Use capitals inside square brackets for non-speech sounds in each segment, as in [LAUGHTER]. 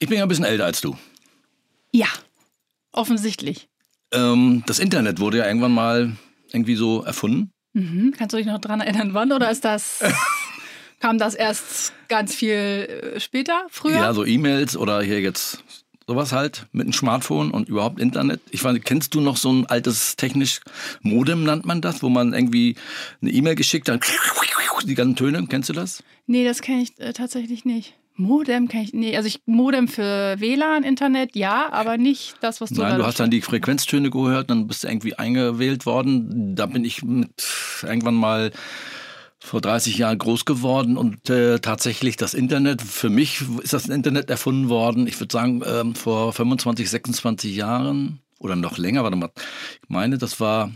Ich bin ja ein bisschen älter als du. Ja, offensichtlich. Ähm, das Internet wurde ja irgendwann mal irgendwie so erfunden. Mhm. Kannst du dich noch daran erinnern, wann? Oder ist das. [LAUGHS] kam das erst ganz viel äh, später, früher? Ja, so E-Mails oder hier jetzt sowas halt mit einem Smartphone und überhaupt Internet. Ich weiß, kennst du noch so ein altes technisch Modem nennt man das, wo man irgendwie eine E-Mail geschickt hat, die ganzen Töne, kennst du das? Nee, das kenne ich äh, tatsächlich nicht. Modem kann ich, nee, also ich Modem für WLAN, Internet, ja, aber nicht das, was du Nein, da du hast dann die Frequenztöne gehört, dann bist du irgendwie eingewählt worden. Da bin ich mit irgendwann mal vor 30 Jahren groß geworden und äh, tatsächlich das Internet, für mich ist das Internet erfunden worden, ich würde sagen ähm, vor 25, 26 Jahren oder noch länger, warte mal, ich meine, das war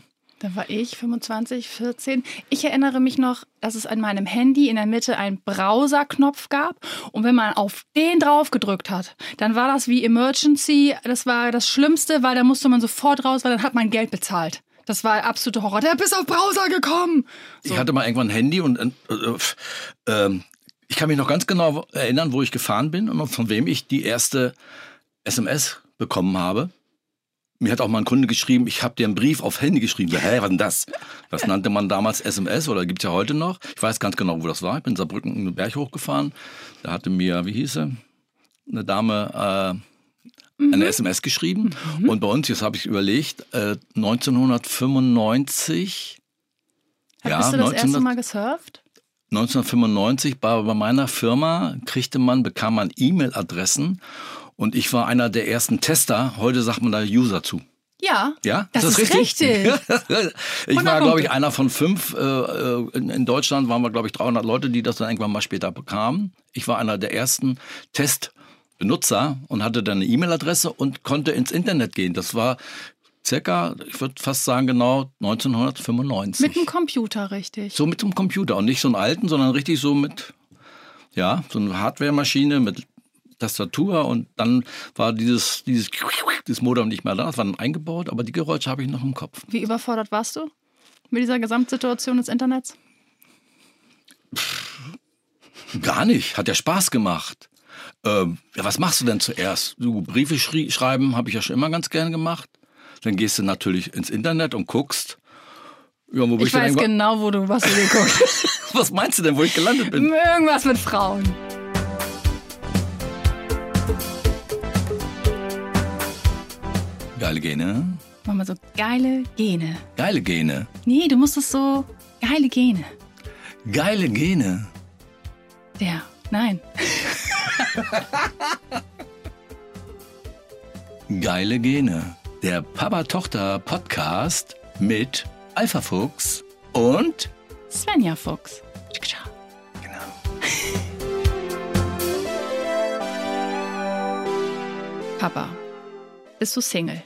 da war ich 25, 14. Ich erinnere mich noch, dass es an meinem Handy in der Mitte einen Browser-Knopf gab. Und wenn man auf den drauf gedrückt hat, dann war das wie Emergency. Das war das Schlimmste, weil da musste man sofort raus, weil dann hat man Geld bezahlt. Das war absolute Horror. Der ist auf Browser gekommen. So. Ich hatte mal irgendwann ein Handy und äh, äh, ich kann mich noch ganz genau erinnern, wo ich gefahren bin und von wem ich die erste SMS bekommen habe. Mir hat auch mal ein Kunde geschrieben, ich habe dir einen Brief auf Handy geschrieben. Hä, was denn das? Das nannte man damals SMS oder gibt es ja heute noch. Ich weiß ganz genau, wo das war. Ich bin in Saarbrücken einen Berg hochgefahren. Da hatte mir, wie hieß sie, eine Dame äh, mhm. eine SMS geschrieben. Mhm. Und bei uns, jetzt habe ich überlegt, äh, 1995. Hab, ja, bist du das 1900, erste Mal gesurft? 1995 bei, bei meiner Firma kriegte man, bekam man E-Mail-Adressen und ich war einer der ersten Tester. Heute sagt man da User zu. Ja, ja? das, ist, das ist richtig. richtig. [LAUGHS] ich war, glaube ich, einer von fünf. Äh, äh, in Deutschland waren wir, glaube ich, 300 Leute, die das dann irgendwann mal später bekamen. Ich war einer der ersten Testbenutzer und hatte dann eine E-Mail-Adresse und konnte ins Internet gehen. Das war circa, ich würde fast sagen genau 1995. Mit dem Computer, richtig. So mit dem Computer und nicht so einen alten, sondern richtig so mit, ja, so eine Hardware-Maschine mit Tastatur und dann war dieses, dieses, dieses Modem nicht mehr da, das war dann eingebaut, aber die Geräusche habe ich noch im Kopf. Wie überfordert warst du mit dieser Gesamtsituation des Internets? Gar nicht, hat ja Spaß gemacht. Ähm, ja, was machst du denn zuerst? Du Briefe schreiben habe ich ja schon immer ganz gern gemacht. Dann gehst du natürlich ins Internet und guckst. Ja, ich, ich weiß genau, wo du was du geguckt. [LAUGHS] was meinst du denn, wo ich gelandet bin? Irgendwas mit Frauen. Geile Gene. Mach mal so geile Gene. Geile Gene. Nee, du musst es so geile Gene. Geile Gene. Ja, nein. geile Gene. Der Papa-Tochter-Podcast mit Alpha Fuchs und Svenja Fuchs. Papa, bist du Single?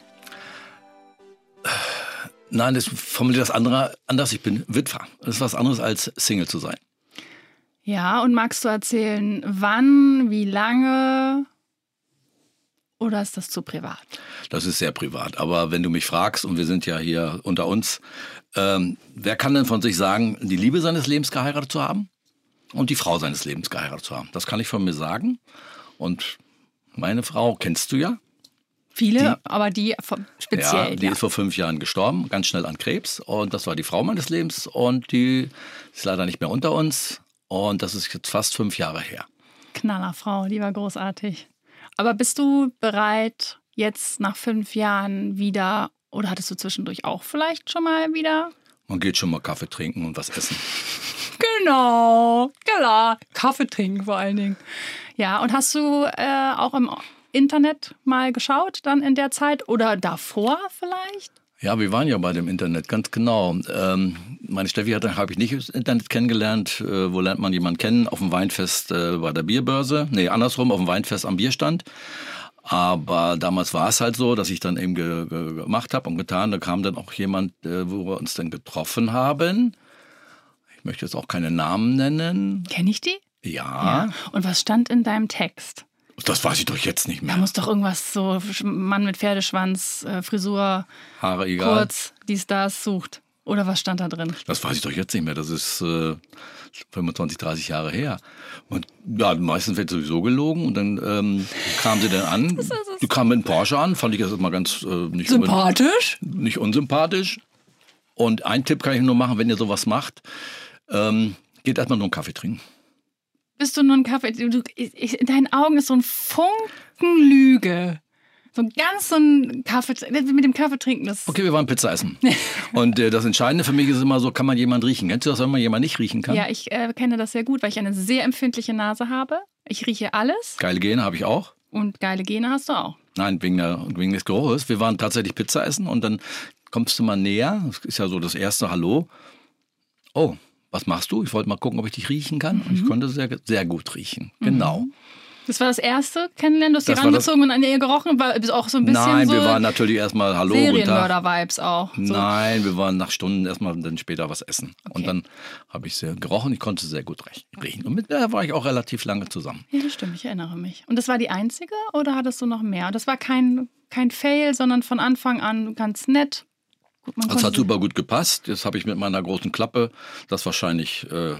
Nein, das formuliert das andere anders. Ich bin Witwer. Das ist was anderes als Single zu sein. Ja, und magst du erzählen, wann, wie lange? Oder ist das zu privat? Das ist sehr privat. Aber wenn du mich fragst, und wir sind ja hier unter uns, ähm, wer kann denn von sich sagen, die Liebe seines Lebens geheiratet zu haben und die Frau seines Lebens geheiratet zu haben? Das kann ich von mir sagen. Und meine Frau kennst du ja. Viele, die, aber die speziell. Ja, die ja. ist vor fünf Jahren gestorben, ganz schnell an Krebs. Und das war die Frau meines Lebens. Und die ist leider nicht mehr unter uns. Und das ist jetzt fast fünf Jahre her. Knallerfrau, die war großartig. Aber bist du bereit, jetzt nach fünf Jahren wieder, oder hattest du zwischendurch auch vielleicht schon mal wieder? Man geht schon mal Kaffee trinken und was essen. Genau, klar. Kaffee trinken vor allen Dingen. Ja, und hast du äh, auch im Internet mal geschaut dann in der Zeit oder davor vielleicht? Ja, wir waren ja bei dem Internet, ganz genau. Ähm, meine Steffi habe ich nicht das Internet kennengelernt. Äh, wo lernt man jemanden kennen? Auf dem Weinfest äh, bei der Bierbörse. Nee, andersrum, auf dem Weinfest am Bierstand. Aber damals war es halt so, dass ich dann eben ge ge gemacht habe und getan. Da kam dann auch jemand, äh, wo wir uns dann getroffen haben. Ich möchte jetzt auch keine Namen nennen. Kenne ich die? Ja. ja. Und was stand in deinem Text? Das weiß ich doch jetzt nicht mehr. Da muss doch irgendwas so Mann mit Pferdeschwanz, äh, Frisur, Haare egal. kurz, dies, das sucht. Oder was stand da drin? Das weiß ich doch jetzt nicht mehr. Das ist äh, 25, 30 Jahre her. Und ja, meistens wird sowieso gelogen. Und dann ähm, kam sie dann an. [LAUGHS] Die kam mit einem Porsche an. Fand ich das immer ganz äh, nicht, Sympathisch? nicht unsympathisch. Und einen Tipp kann ich nur machen, wenn ihr sowas macht. Ähm, geht erstmal nur einen Kaffee trinken. Bist du nur ein Kaffee? Du, ich, in deinen Augen ist so ein Funken Lüge. So ein ganz so ein Kaffee, mit dem Kaffee trinken, das. Okay, wir waren Pizza essen. Und äh, das Entscheidende für mich ist immer so, kann man jemanden riechen? Kennst du das, wenn man jemanden nicht riechen kann? Ja, ich äh, kenne das sehr gut, weil ich eine sehr empfindliche Nase habe. Ich rieche alles Geile Gene habe ich auch. und geile Gene hast du auch. Nein, wegen, der, wegen des Geruches. Wir waren tatsächlich Pizza essen und dann kommst du mal näher. Das ist ja so das erste Hallo. Oh, was machst du? Ich wollte mal gucken, ob ich dich riechen kann. Und ich Mhm. konnte sehr, sehr gut riechen. Genau. Das war das erste Kennenlernen, du hast sie Das rangezogen und an ihr gerochen, war ist auch so ein bisschen Nein, so wir waren natürlich erstmal Hallo. Serienmörder-Vibes auch. So. Nein, wir waren nach Stunden erstmal dann später was essen. Okay. Und dann habe ich sehr gerochen. Ich konnte sehr gut riechen. Und mit der war ich auch relativ lange zusammen. Ja, das stimmt, ich erinnere mich. Und das war die einzige oder hattest du noch mehr? Das war kein, kein Fail, sondern von Anfang an ganz nett. Man Das hat super gut gepasst. Jetzt habe ich mit meiner großen Klappe das wahrscheinlich. Äh,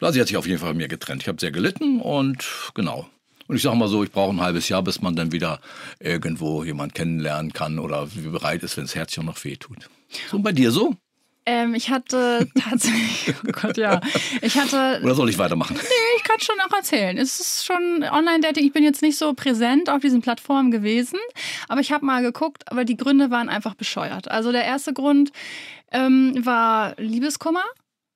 sie hat sich auf jeden Fall von mir getrennt. Ich habe sehr gelitten und genau. Und ich sage mal so, ich brauche ein halbes Jahr, bis man dann wieder irgendwo jemand kennenlernen kann oder wie bereit ist, wenn das Herzchen noch weh tut. So und bei dir so? Ähm, ich hatte [LAUGHS] tatsächlich, oh Gott, ja. Ich hatte, Oder soll ich weitermachen? ich kann schon auch erzählen. Es ist schon Online-Dating. Ich bin jetzt nicht so präsent auf diesen Plattformen gewesen, aber ich habe mal geguckt, aber die Gründe waren einfach bescheuert. Also der erste Grund ähm, war Liebeskummer.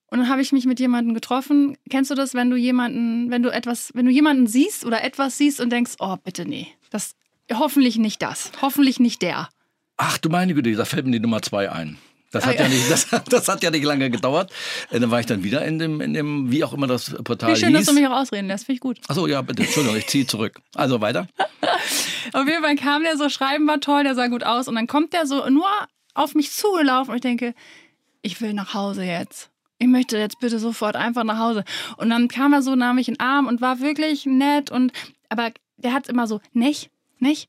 Und dann habe ich mich mit jemandem getroffen. Kennst du das, wenn du jemanden, wenn du etwas, wenn du jemanden siehst oder etwas siehst und denkst, oh bitte nee, das hoffentlich nicht das, hoffentlich nicht der. Ach du meine Güte, da fällt mir die Nummer zwei ein. Das Ah, hat, ja. ja. nicht, [LAUGHS] das, das hat ja nicht lange gedauert. Äh, Dann war ich dann wieder in dem, in dem wie auch immer das Portal Wie schön, dass hieß. du mich auch ausreden lässt, finde ich gut. Achso, ja, bitte. Entschuldigung, ich ziehe zurück. Also weiter. [LAUGHS] Auf jeden Fall kam der so, Schreiben war toll, der sah gut aus. Und dann kommt der so nur auf mich zugelaufen und ich denke, ich will nach Hause jetzt. Ich möchte jetzt bitte sofort einfach nach Hause. Und dann kam er so, nahm mich in den Arm und war wirklich nett. Und aber der hat immer so, nicht, nicht.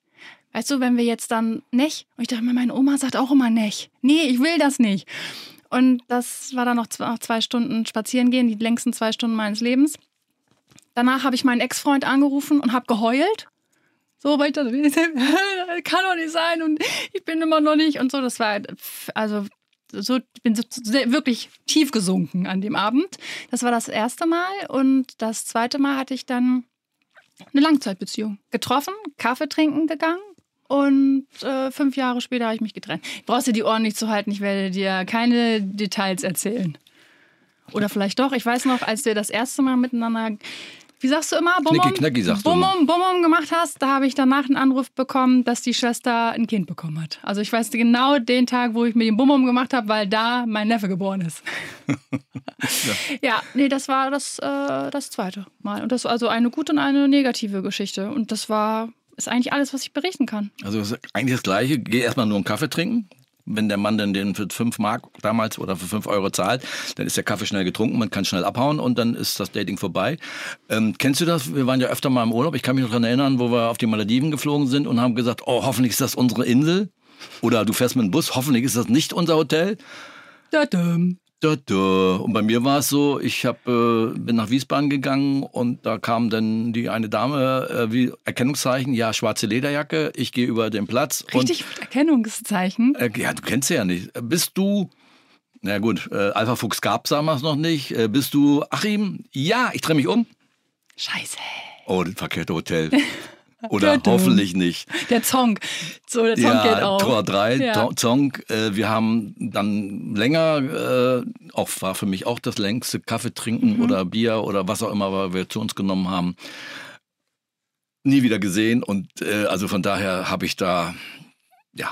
Weißt du, wenn wir jetzt dann nicht. Und ich dachte mir, meine Oma sagt auch immer nicht. Nee, ich will das nicht. Und das war dann noch zwei, Stunden spazieren gehen, die längsten zwei Stunden meines Lebens. Danach habe ich meinen Ex-Freund angerufen und habe geheult. So, weil ich dachte, [LAUGHS] kann doch nicht sein und ich bin immer noch nicht und so. Das war, also, so, ich bin wirklich tief gesunken an dem Abend. Das war das erste Mal und das zweite Mal hatte ich dann eine Langzeitbeziehung. Getroffen, Kaffee trinken gegangen und äh, fünf Jahre später habe ich mich getrennt. Brauchst dir die Ohren nicht zu halten, ich werde dir keine Details erzählen. Oder vielleicht doch, ich weiß noch, als wir das erste Mal miteinander, wie sagst du immer, Bumum, Knicki, knacki, sagst du Bumum, Bumum gemacht hast, da habe ich danach einen Anruf bekommen, dass die Schwester ein Kind bekommen hat. Also ich weiß genau den Tag, wo ich mit dem Bumum gemacht habe, weil da mein Neffe geboren ist. [LAUGHS] ja. nee, das war das, äh, das zweite Mal. Und das war also eine gute und eine negative Geschichte. Und das war, ist eigentlich alles, was ich berichten kann. Also das ist eigentlich das Gleiche. Geh erstmal nur einen Kaffee trinken. Wenn der Mann dann den für 5 Mark damals oder für 5 Euro zahlt, dann ist der Kaffee schnell getrunken, man kann schnell abhauen und dann ist das Dating vorbei. Ähm, kennst du das? Wir waren ja öfter mal im Urlaub. Ich kann mich noch daran erinnern, wo wir auf die Malediven geflogen sind und haben gesagt, oh, hoffentlich ist das unsere Insel. Oder du fährst mit dem Bus, hoffentlich ist das nicht unser Hotel. Da, da. Und bei mir war es so, ich hab, äh, bin nach Wiesbaden gegangen und da kam dann die eine Dame, äh, wie Erkennungszeichen, ja, schwarze Lederjacke, ich gehe über den Platz. Richtig mit Erkennungszeichen. Und, äh, ja, du kennst sie ja nicht. Bist du, na gut, äh, Alpha Fuchs gab es damals noch nicht. Äh, bist du Achim? Ja, ich drehe mich um. Scheiße. Oh, das verkehrte Hotel. [LAUGHS] [LAUGHS] Oder hoffentlich nicht. Der Zong. So, der Zong ja, geht auf. Tor 3, Ja. Zong. Äh, wir haben dann länger, äh, auch war für mich auch das längste Kaffee trinken Mhm. oder Bier oder was auch immer wir zu uns genommen haben. Nie wieder gesehen und äh, also von daher habe ich da, ja,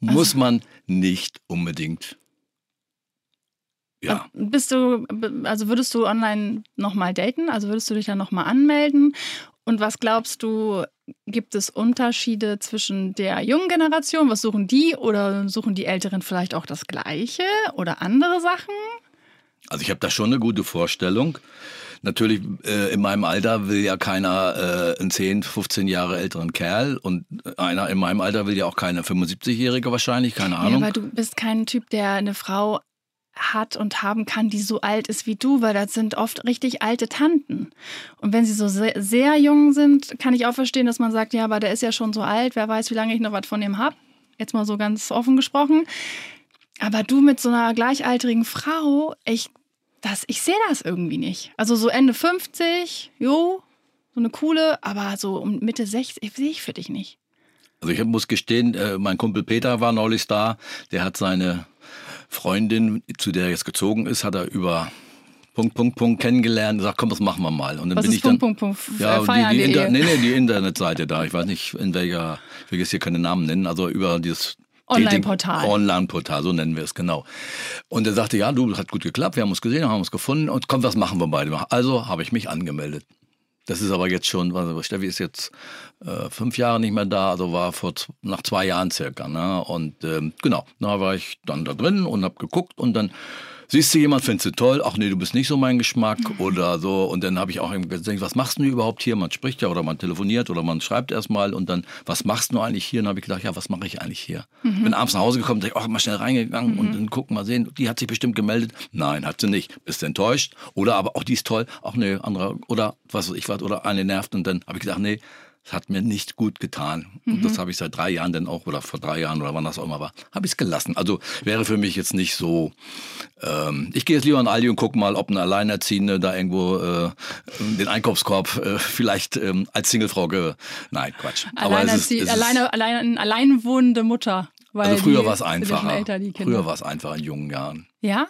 Also muss man nicht unbedingt. Ja, Bist du, also würdest du online nochmal daten? Also würdest du dich dann nochmal anmelden? Und was glaubst du, gibt es Unterschiede zwischen der jungen Generation? Was suchen die? Oder suchen die Älteren vielleicht auch das Gleiche oder andere Sachen? also ich habe da schon eine gute Vorstellung. natürlich äh, in meinem Alter will ja keiner äh, einen 10, 15 Jahre älteren Kerl und einer in meinem Alter will ja auch keine 75-Jährige wahrscheinlich, keine Ahnung. Ja, aber du bist kein Typ, der eine Frau hat und haben kann, die so alt ist wie du, weil das sind oft richtig alte Tanten. Und wenn sie so sehr, sehr jung sind, kann ich auch verstehen, dass man sagt, ja, aber der ist ja schon so alt, wer weiß, wie lange ich noch was von ihm habe. Jetzt mal so ganz offen gesprochen. Aber du mit so einer gleichaltrigen Frau, ich, ich sehe das irgendwie nicht. Also so Ende 50, jo, so eine coole, aber so um Mitte 60 sehe ich für dich nicht. Also ich muss gestehen, äh, mein Kumpel Peter war neulich da, der hat seine Freundin, zu der er jetzt gezogen ist, hat er über Punkt, Punkt, Punkt kennengelernt und sagt, komm, das machen wir mal. Und dann Was bin ich dann. Punkt, Punkt, Punkt, ja, äh, die, die, Inter, nee, nee, die Internetseite da. Ich weiß nicht, in welcher, ich will jetzt hier keine Namen nennen, also über dieses Online-Portal. Online-Portal, so nennen wir es, genau. Und er sagte, ja, du, hat gut geklappt, wir haben uns gesehen, haben uns gefunden und komm, was machen wir beide? Also habe ich mich angemeldet. Das ist aber jetzt schon, Steffi ist jetzt äh, fünf Jahre nicht mehr da, also war vor nach zwei Jahren circa. Ne? Und ähm, genau, da war ich dann da drin und habe geguckt und dann siehst du jemand, findest du toll, ach nee, du bist nicht so mein Geschmack oder so. Und dann habe ich auch eben gedacht, was machst du überhaupt hier? Man spricht ja oder man telefoniert oder man schreibt erstmal und dann, was machst du eigentlich hier? Und dann habe ich gedacht, ja, was mache ich eigentlich hier? Bin abends nach Hause gekommen, dachte ich, ach, mal schnell reingegangen und dann gucken, mal sehen, die hat sich bestimmt gemeldet. Nein, hat sie nicht. Bist du enttäuscht? Oder aber auch die ist toll, auch nee, andere, oder was weiß ich was, oder eine nervt und dann habe ich gedacht, nee, das hat mir nicht gut getan. Und das habe ich seit drei Jahren dann auch, oder vor drei Jahren oder wann das auch immer war, habe ich es gelassen. Also wäre für mich jetzt nicht so. Ähm, ich gehe jetzt lieber an Aldi und gucke mal, ob eine Alleinerziehende da irgendwo äh, den Einkaufskorb äh, vielleicht ähm, als Singlefrau ge. Nein, Quatsch. Alleine, allein, alleinwohnende Mutter. Weil also früher war es ja einfacher. Älter, früher war es einfach in jungen Jahren, Ja?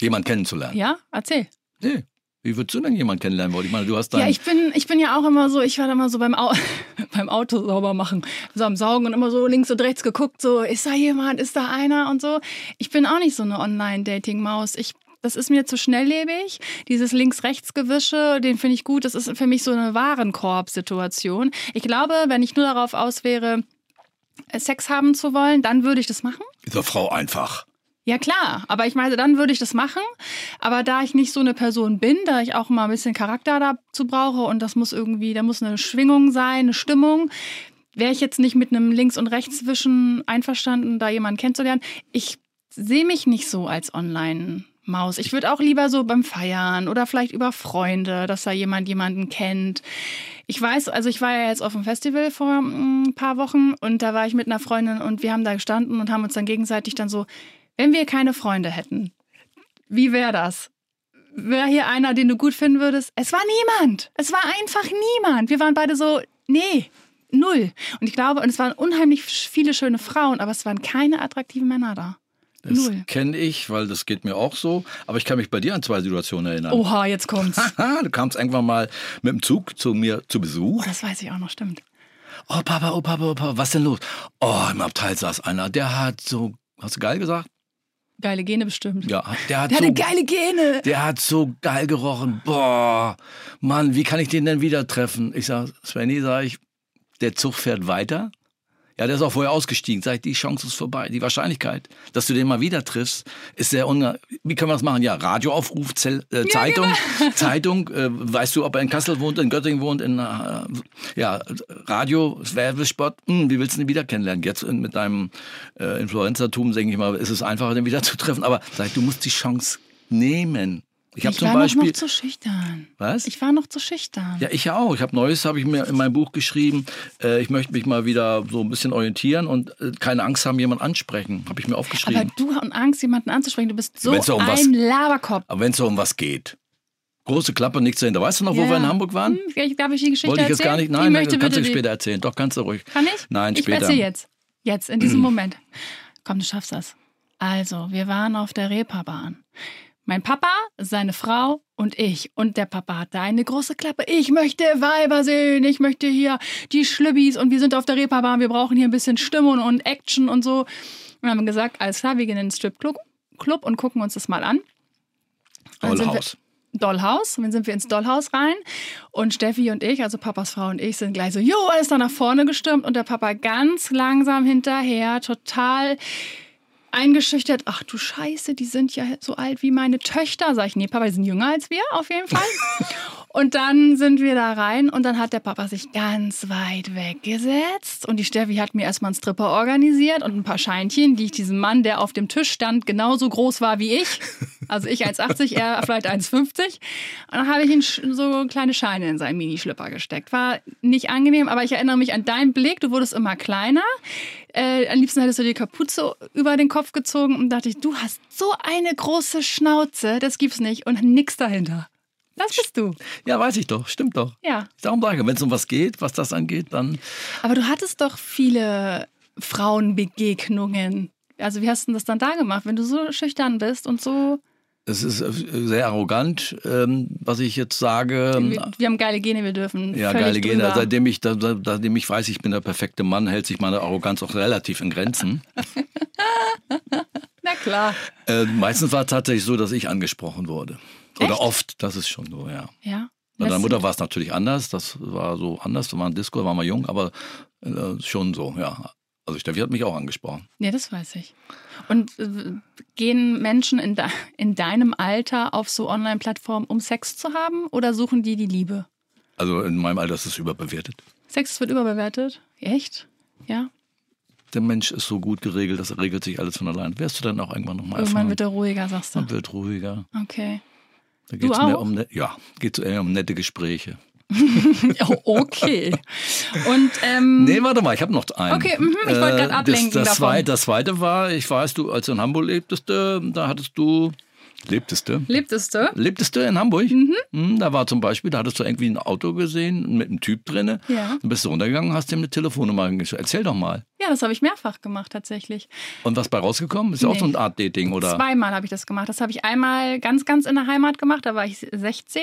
jemanden kennenzulernen. Ja? Erzähl. Nee. Wie würdest du denn jemanden kennenlernen wollen? Ich meine, du hast dein Ja, ich bin, ich bin ja auch immer so, ich war da immer so beim, Au [LAUGHS] beim Auto sauber machen, so am Saugen und immer so links und rechts geguckt, so, ist da jemand, ist da einer und so. Ich bin auch nicht so eine Online-Dating-Maus. Ich das ist mir zu schnelllebig. Dieses Links-Rechts-Gewische, den finde ich gut. Das ist für mich so eine Warenkorb-Situation. Ich glaube, wenn ich nur darauf aus wäre, Sex haben zu wollen, dann würde ich das machen. dieser Frau einfach. Ja klar, aber ich meine, dann würde ich das machen. Aber da ich nicht so eine Person bin, da ich auch mal ein bisschen Charakter dazu brauche und das muss irgendwie, da muss eine Schwingung sein, eine Stimmung, wäre ich jetzt nicht mit einem Links- und Rechtswischen einverstanden, da jemanden kennenzulernen. Ich sehe mich nicht so als Online-Maus. Ich würde auch lieber so beim Feiern oder vielleicht über Freunde, dass da jemand jemanden kennt. Ich weiß, also ich war ja jetzt auf dem Festival vor mm, ein paar Wochen und da war ich mit einer Freundin und wir haben da gestanden und haben uns dann gegenseitig dann so, wenn wir keine Freunde hätten, wie wäre das? Wäre hier einer, den du gut finden würdest? Es war niemand. Es war einfach niemand. Wir waren beide so, nee, null. Und ich glaube, und es waren unheimlich viele schöne Frauen, aber es waren keine attraktiven Männer da. Das Null. kenne ich, weil das geht mir auch so. Aber ich kann mich bei dir an zwei Situationen erinnern. Oha, jetzt kommt's. [LAUGHS] Du kamst irgendwann mal mit dem Zug zu mir zu Besuch. Oh, das weiß ich auch noch, stimmt. Oh, Papa, oh, Papa, oh, Papa, was denn los? Oh, im Abteil saß einer, der hat so, hast du geil gesagt? Geile Gene bestimmt. Ja, der hat Der so, hatte geile Gene. der hat so geil gerochen. Boah, Mann, wie kann ich den denn wieder treffen? Ich sag, Svenny, sag ich, der Zug fährt weiter. Ja, der ist auch vorher ausgestiegen. Sag ich, die Chance ist vorbei. Die Wahrscheinlichkeit, dass du den mal wieder triffst, ist sehr un. Wie können wir das machen? Ja, Radioaufruf, Zell, äh, Zeitung, [LAUGHS] Zeitung. Äh, weißt du, ob er in Kassel wohnt, in Göttingen wohnt, in äh, ja Radio, Werbespot. Hm, wie willst du ihn wieder kennenlernen? Jetzt in- mit deinem äh, Influencertum, denke ich mal, ist es einfacher, den wieder [LAUGHS] zu treffen. Aber sag ich, du musst die Chance nehmen. Ich Ich war noch, Beispiel. noch zu schüchtern. was? Ich war noch zu schüchtern. Ja, ich ja auch. Ich habe Neues, habe ich mir in meinem Buch geschrieben. Äh, ich möchte mich mal wieder so ein bisschen orientieren und äh, keine Angst haben, jemanden ansprechen. Habe ich mir aber aufgeschrieben. du und Angst, jemanden anzusprechen, du bist so um was- ein Laberkopf. Aber wenn es so um was geht. Große Klappe, nichts dahinter. Weißt du noch, wo Ja. wir in Hamburg waren? Hm, ich- darf ich die Geschichte Wollte ich jetzt erzählen? gar nicht. Nein, nein, kannst du später erzählen. Doch, kannst du ruhig. Kann ich? Nein, ich später. erzähl jetzt. Jetzt, in diesem [CLEARS THROAT] Moment. Komm, du schaffst das. Also, wir waren auf der Reeperbahn. Mein Papa, seine Frau und ich. Und der Papa hatte eine große Klappe. Ich möchte Weiber sehen. Ich möchte hier die Schlübbis. Und wir sind auf der Reeperbahn. Wir brauchen hier ein bisschen Stimmung und Action und so. Und dann haben wir gesagt, alles klar, wir gehen in den Stripclub Club und gucken uns das mal an. Dollhaus. Dollhaus. Und dann sind wir ins Dollhaus rein. Und Steffi und ich, also Papas Frau und ich, sind gleich so, jo, alles da nach vorne gestürmt. Und der Papa ganz langsam hinterher, total eingeschüchtert, ach du Scheiße, die sind ja so alt wie meine Töchter. Sag ich, nee, Papa, die sind jünger als wir, auf jeden Fall. [LAUGHS] und dann sind wir da rein und dann hat der Papa sich ganz weit weggesetzt und die Steffi hat mir erstmal einen Stripper organisiert und ein paar Scheinchen, die ich diesem Mann, der auf dem Tisch stand, genauso groß war wie ich. Also ich 1,80, er vielleicht 1,50. Und dann habe ich ihm so kleine Scheine in seinen Minischlipper gesteckt. War nicht angenehm, aber ich erinnere mich an deinen Blick, du wurdest immer kleiner. Äh, am liebsten hättest du die Kapuze über den Kopf gezogen und dachte ich, du hast so eine große Schnauze, das gibt's nicht und nix dahinter. Das bist du. Ja, weiß ich doch, stimmt doch. Ja. Darum sage ich, wenn es um was geht, was das angeht, dann. Aber du hattest doch viele Frauenbegegnungen. Also wie hast du das dann da gemacht, wenn du so schüchtern bist und so es ist äh, sehr arrogant, ähm, was ich jetzt sage. Wir, wir, haben geile Gene, wir dürfen. Ja, geile Gene. Drüber. Seitdem ich, seitdem ich weiß, ich bin der perfekte Mann, hält sich meine Arroganz auch relativ in Grenzen. [LAUGHS] Na klar. Äh, meistens war es tatsächlich so, dass ich angesprochen wurde. Echt? Oder oft, das ist schon so, ja. Ja. Bei deiner Mutter war es natürlich anders, das war so anders, da war ein Disco, da waren wir jung, aber äh, schon so, ja. Also Steffi hat mich auch angesprochen. Ja, das weiß ich. Und äh, gehen Menschen in, de in deinem Alter auf so Online-Plattformen, um Sex zu haben oder suchen die die Liebe? Also in meinem Alter ist es überbewertet. Sex wird überbewertet? Echt? Ja? Der Mensch ist so gut geregelt, das regelt sich alles von allein. Wärst du dann auch irgendwann nochmal Irgendwann wird er ruhiger, sagst du? Man wird ruhiger. Okay. Da geht es mehr um, ne ja, geht's eher um nette Gespräche. [LAUGHS] okay. Und, ähm, nee, warte mal, ich habe noch einen. Okay, mh, ich wollte gerade ablenken. Das, das, Zweite, das zweite war, ich weiß, du, als du in Hamburg lebtest, da hattest du Lebtest du? Lebtest du? Lebtest du in Hamburg? Mhm. mhm. Da war zum Beispiel, da hattest du irgendwie ein Auto gesehen mit einem Typ drin. Ja. Dann bist du runtergegangen und hast ihm eine Telefonnummer geschickt. Erzähl doch mal. Ja, das habe ich mehrfach gemacht tatsächlich. Und was bei rausgekommen? Ist ja nee. auch so eine Art Dating, oder? Zweimal habe ich das gemacht. Das habe ich einmal ganz, ganz in der Heimat gemacht. Da war ich 16.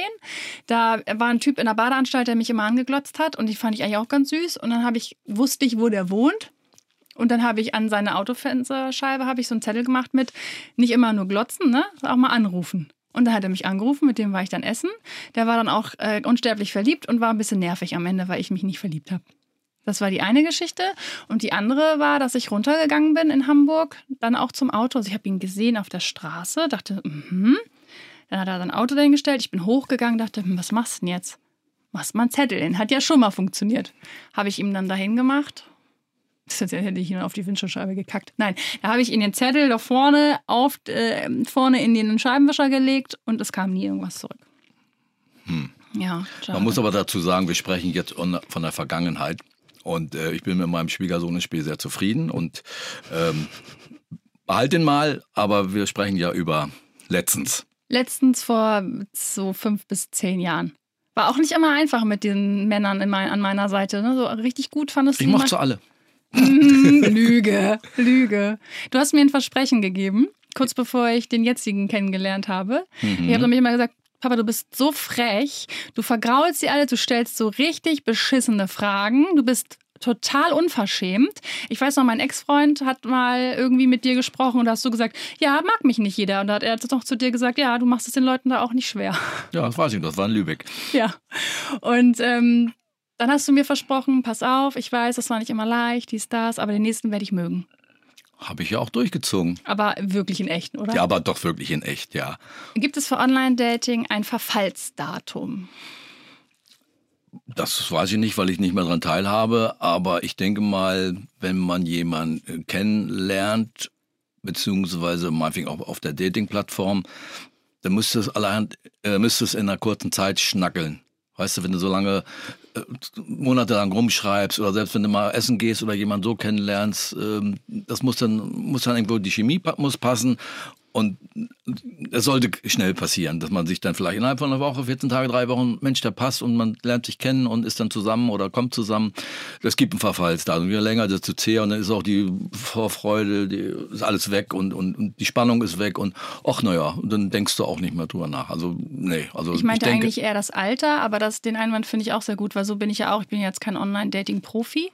Da war ein Typ in der Badeanstalt, der mich immer angeglotzt hat. Und die fand ich eigentlich auch ganz süß. Und dann habe ich, wusste ich, wo der wohnt. Und dann habe ich an seine Autofensterscheibe habe ich so einen Zettel gemacht mit nicht immer nur glotzen, ne, auch mal anrufen. Und da hat er mich angerufen, mit dem war ich dann essen. Der war dann auch äh, unsterblich verliebt und war ein bisschen nervig am Ende, weil ich mich nicht verliebt habe. Das war die eine Geschichte. Und die andere war, dass ich runtergegangen bin in Hamburg, dann auch zum Auto. Also ich habe ihn gesehen auf der Straße, dachte, mhm. Dann hat er sein Auto dahingestellt. Ich bin hochgegangen, dachte, hm, was machst du denn jetzt? Machst mal einen Zettel hin. Hat ja schon mal funktioniert. Habe ich ihm dann dahin gemacht das hätte ich ihn auf die Windschutzscheibe gekackt. Nein, da habe ich ihn den Zettel da vorne auf äh, vorne in den Scheibenwischer gelegt und es kam nie irgendwas zurück. Hm. Ja, Man muss aber dazu sagen, wir sprechen jetzt von der Vergangenheit. Und äh, ich bin mit meinem Schwiegersohn im Spiel sehr zufrieden und ähm, behalt den mal, aber wir sprechen ja über letztens. Letztens vor so fünf bis zehn Jahren. War auch nicht immer einfach mit den Männern mein, an meiner Seite. Ne? So richtig gut fandest du Ich mochte alle. Lüge, Lüge. Du hast mir ein Versprechen gegeben, kurz bevor ich den jetzigen kennengelernt habe. Mhm. Ich habe nämlich immer gesagt, Papa, du bist so frech, du vergraulst sie alle, du stellst so richtig beschissene Fragen, du bist total unverschämt. Ich weiß noch, mein Ex-Freund hat mal irgendwie mit dir gesprochen und da hast du gesagt, ja, mag mich nicht jeder. Und da hat er noch zu dir gesagt, ja, du machst es den Leuten da auch nicht schwer. Ja, das weiß ich, das war in Lübeck. Ja. Und ähm, dann hast du mir versprochen, pass auf, ich weiß, das war nicht immer leicht, dies, das, aber den nächsten werde ich mögen. Habe ich ja auch durchgezogen. Aber wirklich in echt, oder? Ja, aber doch wirklich in echt, ja. Gibt es für Online-Dating ein Verfallsdatum? Das weiß ich nicht, weil ich nicht mehr daran teilhabe. Aber ich denke mal, wenn man jemanden kennenlernt, beziehungsweise meinetwegen auch auf der Dating-Plattform, dann müsste es, allein, äh, müsste es in einer kurzen Zeit schnackeln. Weißt du, wenn du so lange äh, monatelang rumschreibst oder selbst wenn du mal essen gehst oder jemanden so kennenlernst, ähm, das muss dann, muss dann irgendwo die Chemie muss passen und es sollte schnell passieren, dass man sich dann vielleicht innerhalb von einer Woche, 14 Tage, drei Wochen, Mensch, der passt und man lernt sich kennen und ist dann zusammen oder kommt zusammen. Es gibt ein Verfallsdatum. Je länger, desto zäher und dann ist auch die Vorfreude, die, ist alles weg und, und, und die Spannung ist weg und ach naja, dann denkst du auch nicht mehr drüber nach. Also nee, also ich meinte ich denke, eigentlich eher das Alter, aber das, den Einwand finde ich auch sehr gut, weil so bin ich ja auch. Ich bin jetzt kein Online-Dating-Profi,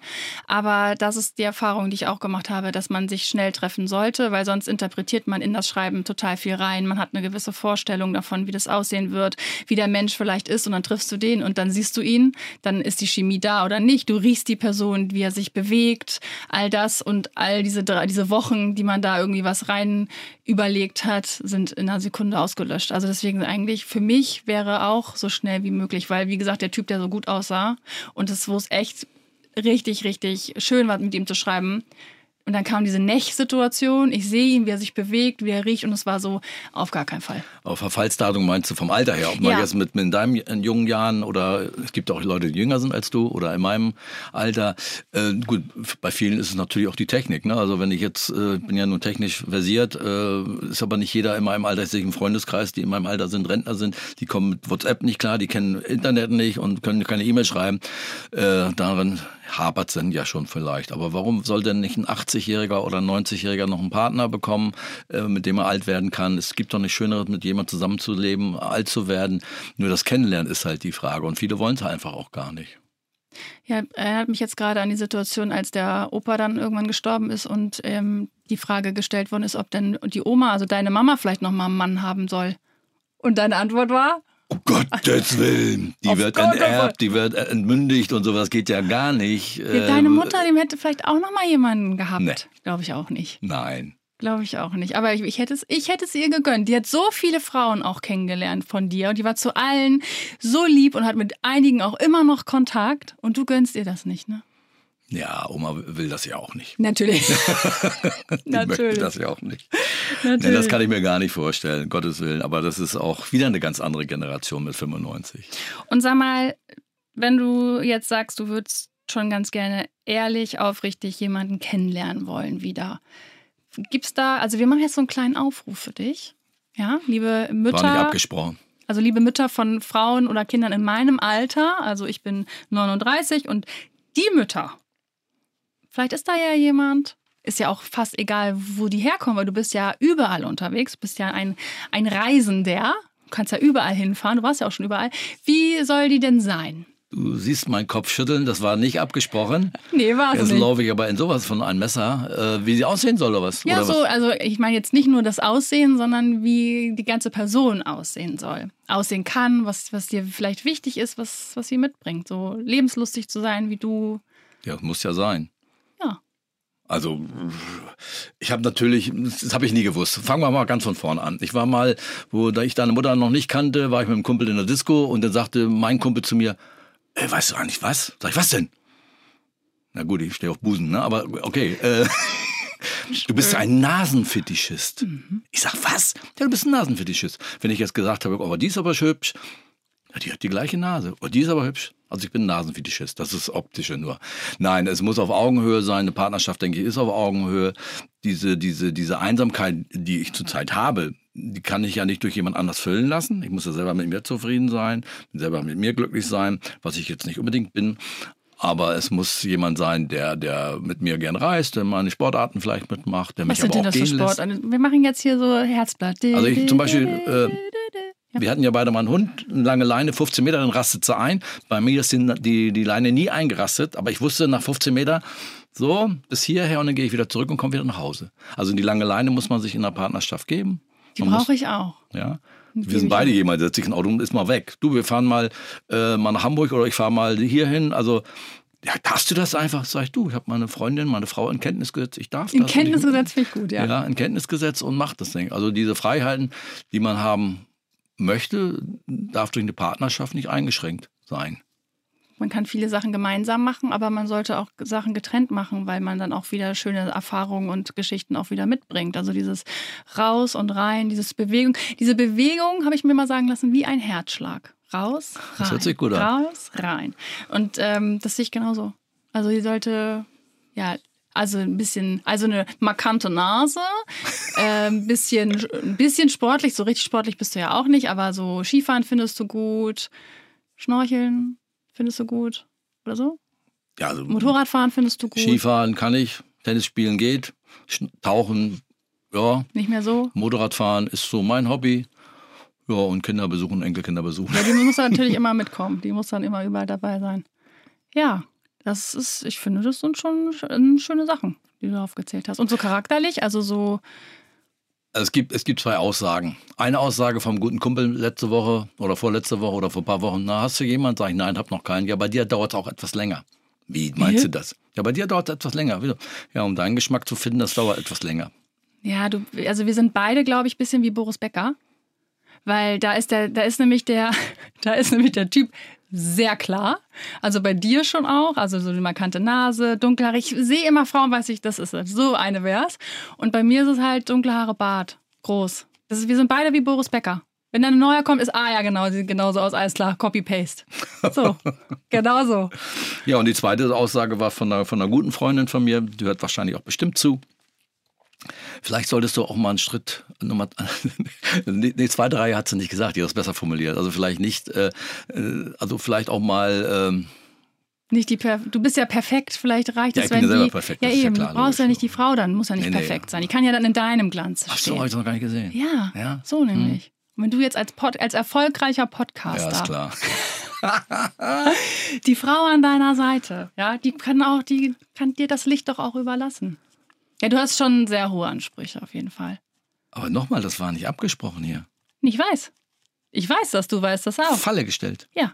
aber das ist die Erfahrung, die ich auch gemacht habe, dass man sich schnell treffen sollte, weil sonst interpretiert man in das Schreiben schreiben total viel rein. Man hat eine gewisse Vorstellung davon, wie das aussehen wird, wie der Mensch vielleicht ist und dann triffst du den und dann siehst du ihn, dann ist die Chemie da oder nicht. Du riechst die Person, wie er sich bewegt, all das und all diese, diese Wochen, die man da irgendwie was rein überlegt hat, sind in einer Sekunde ausgelöscht. Also deswegen eigentlich für mich wäre auch so schnell wie möglich, weil wie gesagt, der Typ, der so gut aussah und es, wo es echt richtig, richtig schön war, mit ihm zu schreiben, und dann kam diese Nech-Situation. Ich sehe ihn, wie er sich bewegt, wie er riecht. Und es war so, auf gar keinen Fall. Auf Verfallsdatum meinst du vom Alter her? Ob man Ja. jetzt mit, mit in deinen in jungen Jahren oder es gibt auch Leute, die jünger sind als du oder in meinem Alter. Äh, gut, bei vielen ist es natürlich auch die Technik. Ne? Also wenn ich jetzt, äh, bin ja nun technisch versiert, äh, ist aber nicht jeder in meinem Alter, ich sehe im Freundeskreis, die in meinem Alter sind, Rentner sind, die kommen mit WhatsApp nicht klar, die kennen Internet nicht und können keine E-Mail schreiben. Äh, darin hapert es dann ja schon vielleicht. Aber warum soll denn nicht ein 80-Jähriger oder ein 90-Jähriger noch einen Partner bekommen, äh, mit dem er alt werden kann? Es gibt doch nichts Schöneres, mit jemandem zusammenzuleben, alt zu werden. Nur das Kennenlernen ist halt die Frage. Und viele wollen es einfach auch gar nicht. Ja, erinnert mich jetzt gerade an die Situation, als der Opa dann irgendwann gestorben ist und ähm, die Frage gestellt worden ist, ob denn die Oma, also deine Mama, vielleicht noch mal einen Mann haben soll. Und deine Antwort war? Um Gottes Willen. Die Auf wird Fall. enterbt, die wird entmündigt und sowas geht ja gar nicht. Ja, deine Mutter, dem hätte vielleicht auch noch mal jemanden gehabt. Nee. Glaube ich auch nicht. Nein. Glaube ich auch nicht. Aber ich, ich, hätte es, ich hätte es ihr gegönnt. Die hat so viele Frauen auch kennengelernt von dir und die war zu allen so lieb und hat mit einigen auch immer noch Kontakt. Und du gönnst ihr das nicht, ne? Ja, Oma will das ja auch nicht. Natürlich. [LAUGHS] Die möchte Natürlich. das ja auch nicht. Natürlich. Nee, das kann ich mir gar nicht vorstellen, Gottes Willen. Aber das ist auch wieder eine ganz andere Generation mit 95. Und sag mal, wenn du jetzt sagst, du würdest schon ganz gerne ehrlich, aufrichtig jemanden kennenlernen wollen wieder. Gibt's da, also wir machen jetzt so einen kleinen Aufruf für dich. Ja, liebe War nicht Mütter, abgesprochen. also liebe Mütter von Frauen oder Kindern in meinem Alter, also ich bin 39 und die Mütter, vielleicht ist da ja jemand, ist ja auch fast egal, wo die herkommen, weil du bist ja überall unterwegs, bist ja ein, ein Reisender, du kannst ja überall hinfahren, du warst ja auch schon überall. Wie soll die denn sein? Du siehst meinen Kopf schütteln, das war nicht abgesprochen. [LAUGHS] Nee, war es Jetzt nicht. laufe ich aber in sowas von ein Messer. Äh, wie sie aussehen soll oder was? Ja, oder so, was? also ich meine jetzt nicht nur das Aussehen, sondern wie die ganze Person aussehen soll. Aussehen kann, was, was dir vielleicht wichtig ist, was, was sie mitbringt. So lebenslustig zu sein wie du. Ja, muss ja sein. Also, ich habe natürlich, das habe ich nie gewusst. Fangen wir mal ganz von vorne an. Ich war mal, wo da ich deine Mutter noch nicht kannte, war ich mit einem Kumpel in der Disco und dann sagte mein Kumpel zu mir, Ey, weißt du eigentlich was? Sag ich, was denn? Na gut, ich stehe auf Busen, ne? Aber okay. Äh, [LAUGHS] du bist ein Nasenfetischist. Ich sag, was? Ja, du bist ein Nasenfetischist. Wenn ich jetzt gesagt habe, oh, die ist aber hübsch. Ja, die hat die gleiche Nase. Oh, die ist aber hübsch. Also ich bin Nasenfetischist. Das ist optische nur. Nein, es muss auf Augenhöhe sein. Eine Partnerschaft, denke ich, ist auf Augenhöhe. Diese, diese, diese Einsamkeit, die ich zurzeit habe, die kann ich ja nicht durch jemand anders füllen lassen. Ich muss ja selber mit mir zufrieden sein, selber mit mir glücklich sein, was ich jetzt nicht unbedingt bin. Aber es muss jemand sein, der, der mit mir gern reist, der meine Sportarten vielleicht mitmacht, der mich Was sind aber denn auch das für gehen Sport? lässt. Wir machen jetzt hier so Herzblatt. Also ich zum Beispiel, äh, wir hatten ja beide mal einen Hund, eine lange Leine, 15 Meter, dann rastet sie ein. Bei mir ist die, die, die Leine nie eingerastet, aber ich wusste nach 15 Meter, so, bis hierher und dann gehe ich wieder zurück und komme wieder nach Hause. Also die lange Leine muss man sich in der Partnerschaft geben. Die brauche ich auch. Ja. Die Wir sind beide jemand, der setzt sich ein Auto und ist mal weg. Du, wir fahren mal, äh, mal nach Hamburg oder ich fahre mal hierhin. Also, ja, darfst du das einfach? Sag ich, du, ich habe meine Freundin, meine Frau in Kenntnis gesetzt. Ich darf In das. Und Kenntnis ich, gesetzt finde ich gut, ja. ja. in Kenntnis gesetzt und macht das Ding. Also diese Freiheiten, die man haben möchte, darf durch eine Partnerschaft nicht eingeschränkt sein. Man kann viele Sachen gemeinsam machen, aber man sollte auch Sachen getrennt machen, weil man dann auch wieder schöne Erfahrungen und Geschichten auch wieder mitbringt. Also dieses raus und rein, dieses Bewegung. Diese Bewegung habe ich mir mal sagen lassen, wie ein Herzschlag. Raus, rein. Das hört sich gut an. Raus, rein. Und ähm, das sehe ich genauso. Also die sollte, ja, also ein bisschen, also eine markante Nase, [LAUGHS] äh, ein bisschen, ein bisschen sportlich, so richtig sportlich bist du ja auch nicht, aber so Skifahren findest du gut, Schnorcheln findest du gut oder so? Ja, also Motorradfahren findest du gut, Skifahren kann ich, Tennis spielen geht, Tauchen, ja, nicht mehr so? Motorradfahren ist so mein Hobby. Ja, und Kinder besuchen, Enkelkinder besuchen. Ja, die muss [LAUGHS] natürlich immer mitkommen, die muss dann immer überall dabei sein. Ja, das ist, ich finde, das sind schon sch- schöne Sachen, die du aufgezählt hast. Und so charakterlich, also so, Es gibt, es gibt zwei Aussagen. Eine Aussage vom guten Kumpel letzte Woche oder vorletzte Woche oder vor ein paar Wochen. Na, hast du jemanden? Sag ich, nein, hab noch keinen. Ja, bei dir dauert es auch etwas länger. Wie meinst Wie? du das? Ja, bei dir dauert es etwas länger. Ja, um deinen Geschmack zu finden, das dauert etwas länger. Ja, du, also wir sind beide, glaube ich, ein bisschen wie Boris Becker. Weil da ist der, da ist nämlich der, [LAUGHS] da ist nämlich der Typ sehr klar. Also bei dir schon auch. Also so eine markante Nase, dunkle Haare. Ich sehe immer Frauen, weiß ich, das ist es. So eine wär's. Und bei mir ist es halt dunkle Haare, Bart. Groß. Das ist, wir sind beide wie Boris Becker. Wenn dann ein neuer kommt, ist, ah ja, genau, sieht genauso aus, alles klar, Copy-Paste. So, [LAUGHS] genau so. Ja, und die zweite Aussage war von einer, von einer guten Freundin von mir, die hört wahrscheinlich auch bestimmt zu. Vielleicht solltest du auch mal einen Schritt Nummer. [LAUGHS] nee, nee, zweite Reihe hat sie nicht gesagt, die hat es besser formuliert. Also vielleicht nicht, äh, äh, also vielleicht auch mal. Ähm, Nicht die Perf du bist ja perfekt, vielleicht reicht Ja, es, ich bin wenn ja selber die. perfekt, ja, ist ja eben, klar, du brauchst ja nicht die Frau, dann muss ja nicht Nee, nee. perfekt sein. Die kann ja dann in deinem Glanz ach so, stehen. habe ich noch gar nicht gesehen. Ja, Ja? so nämlich. Und wenn du jetzt als, Pod, als erfolgreicher Ja, Podcaster ist klar. [LAUGHS] die Frau an deiner Seite, ja, die kann auch, die kann dir das Licht doch auch überlassen. Ja, du hast schon sehr hohe Ansprüche auf jeden Fall. Aber nochmal, das war nicht abgesprochen hier. Ich weiß. Ich weiß, dass du weißt das auch. Falle gestellt. Ja.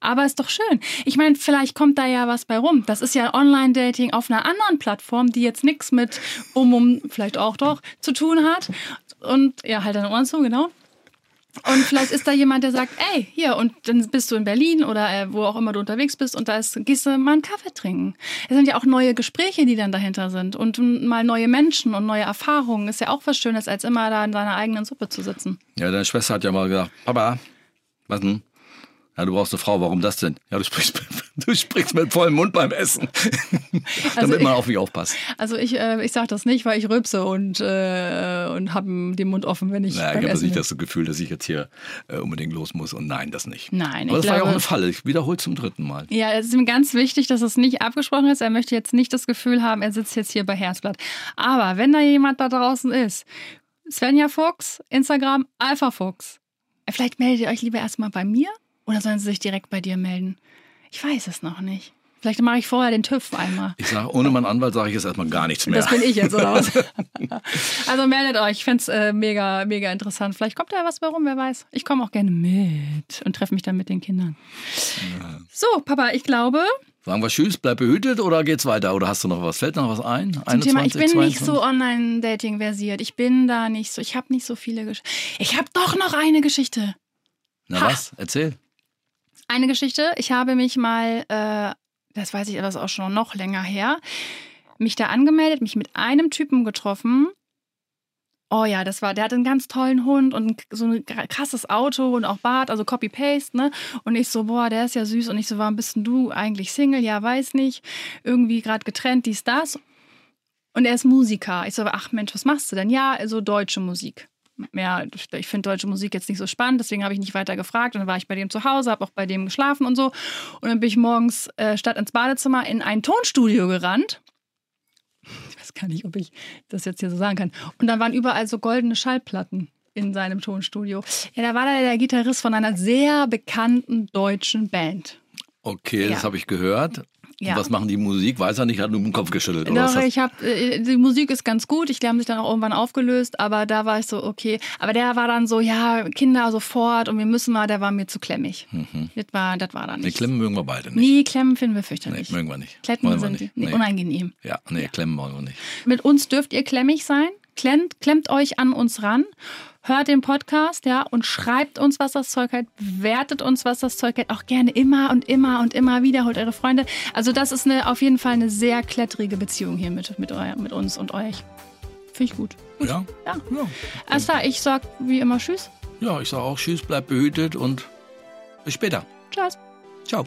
Aber ist doch schön. Ich meine, vielleicht kommt da ja was bei rum. Das ist ja Online-Dating auf einer anderen Plattform, die jetzt nichts mit um, um, vielleicht auch doch, zu tun hat. Und ja, halt deine Ohren zu, genau. Und vielleicht ist da jemand, der sagt, ey, hier, und dann bist du in Berlin oder äh, wo auch immer du unterwegs bist und da ist, gehst du mal einen Kaffee trinken. Es sind ja auch neue Gespräche, die dann dahinter sind und mal neue Menschen und neue Erfahrungen. Ist ja auch was Schönes, als immer da in seiner eigenen Suppe zu sitzen. Ja, deine Schwester hat ja mal gesagt, Papa, was denn? Ja, du brauchst eine Frau, warum das denn? Ja, du sprichst, [LAUGHS] du sprichst mit vollem Mund beim Essen. [LAUGHS] Damit man auf mich aufpasst. Also ich, äh, ich sage das nicht, weil ich rülpse und, äh, und habe den Mund offen, wenn ich Naja, beim ich habe nicht das Gefühl, dass ich jetzt hier äh, unbedingt los muss. Und nein, das nicht. Nein, Aber ich das war ja auch glaube- eine Falle. Ich wiederhole zum dritten Mal. Ja, es ist ihm ganz wichtig, dass es nicht abgesprochen ist. Er möchte jetzt nicht das Gefühl haben, er sitzt jetzt hier bei Herzblatt. Aber wenn da jemand da draußen ist, Svenja Fuchs, Instagram, Alpha Fuchs, vielleicht meldet ihr euch lieber erstmal bei mir oder sollen sie sich direkt bei dir melden? Ich weiß es noch nicht. Vielleicht mache ich vorher den TÜV einmal. Ich sage, ohne meinen Anwalt sage ich jetzt erstmal gar nichts mehr. Das bin ich jetzt, oder was? [LAUGHS] also meldet euch. Ich fände es äh, mega, mega interessant. Vielleicht kommt da was bei rum, wer weiß. Ich komme auch gerne mit und treffe mich dann mit den Kindern. So, Papa, ich glaube, Sagen wir Tschüss, bleib behütet oder geht's weiter? Oder hast du noch was? Fällt noch was ein? zum Thema, ich bin nicht 22? so online-dating versiert. Ich bin da nicht so. Ich habe nicht so viele Geschichten. Ich habe doch noch eine Geschichte. Na Ha. was? Erzähl. Eine Geschichte. Ich habe mich mal, äh, das weiß ich, aber auch schon noch länger her, mich da angemeldet, mich mit einem Typen getroffen. Oh ja, das war, der hat einen ganz tollen Hund und so ein krasses Auto und auch Bart, also Copy-Paste, ne? Und ich so, boah, der ist ja süß. Und ich so, warum bist denn du eigentlich Single? Ja, weiß nicht. Irgendwie gerade getrennt, dies, das. Und er ist Musiker. Ich so, ach Mensch, was machst du denn? Ja, also deutsche Musik. Mehr, ich finde deutsche Musik jetzt nicht so spannend, deswegen habe ich nicht weiter gefragt. Und dann war ich bei dem zu Hause, habe auch bei dem geschlafen und so. Und dann bin ich morgens äh, statt ins Badezimmer in ein Tonstudio gerannt. Ich weiß gar nicht, ob ich das jetzt hier so sagen kann. Und dann waren überall so goldene Schallplatten in seinem Tonstudio. Ja, da war da der Gitarrist von einer sehr bekannten deutschen Band. Okay, das Ja. habe ich gehört. Ja. Und was machen die Musik? Weiß er nicht, hat nur den Kopf geschüttelt. Oder was Doch, hast- ich habe äh, die Musik ist ganz gut. Ich die haben sich dann auch irgendwann aufgelöst, aber da war ich so okay. Aber der war dann so ja Kinder sofort und wir müssen mal. Der war mir zu klemmig. Das war das war dann nee, nicht. Klemmen mögen wir beide nicht. Nee, Klemmen finden wir Nee, fürchterlich. mögen wir nicht. Kletten Wollen wir sind nicht. nee, Nee. unangenehm. Ja, nee, Klemmen wollen wir nicht. Mit uns dürft ihr klemmig sein. Klemmt, klemmt euch an uns ran. Hört den Podcast, ja, und schreibt uns, was das Zeug hält. Bewertet uns, was das Zeug hält. Auch gerne immer und immer und immer wieder. Holt eure Freunde. Also, das ist eine, auf jeden Fall eine sehr klettrige Beziehung hier mit, mit, euer, mit uns und euch. Finde ich gut. Ja? Ja. Ja. Alles klar, ich sag wie immer Tschüss. ja, ich sage auch Tschüss, bleib behütet und bis später. Tschüss. Ciao.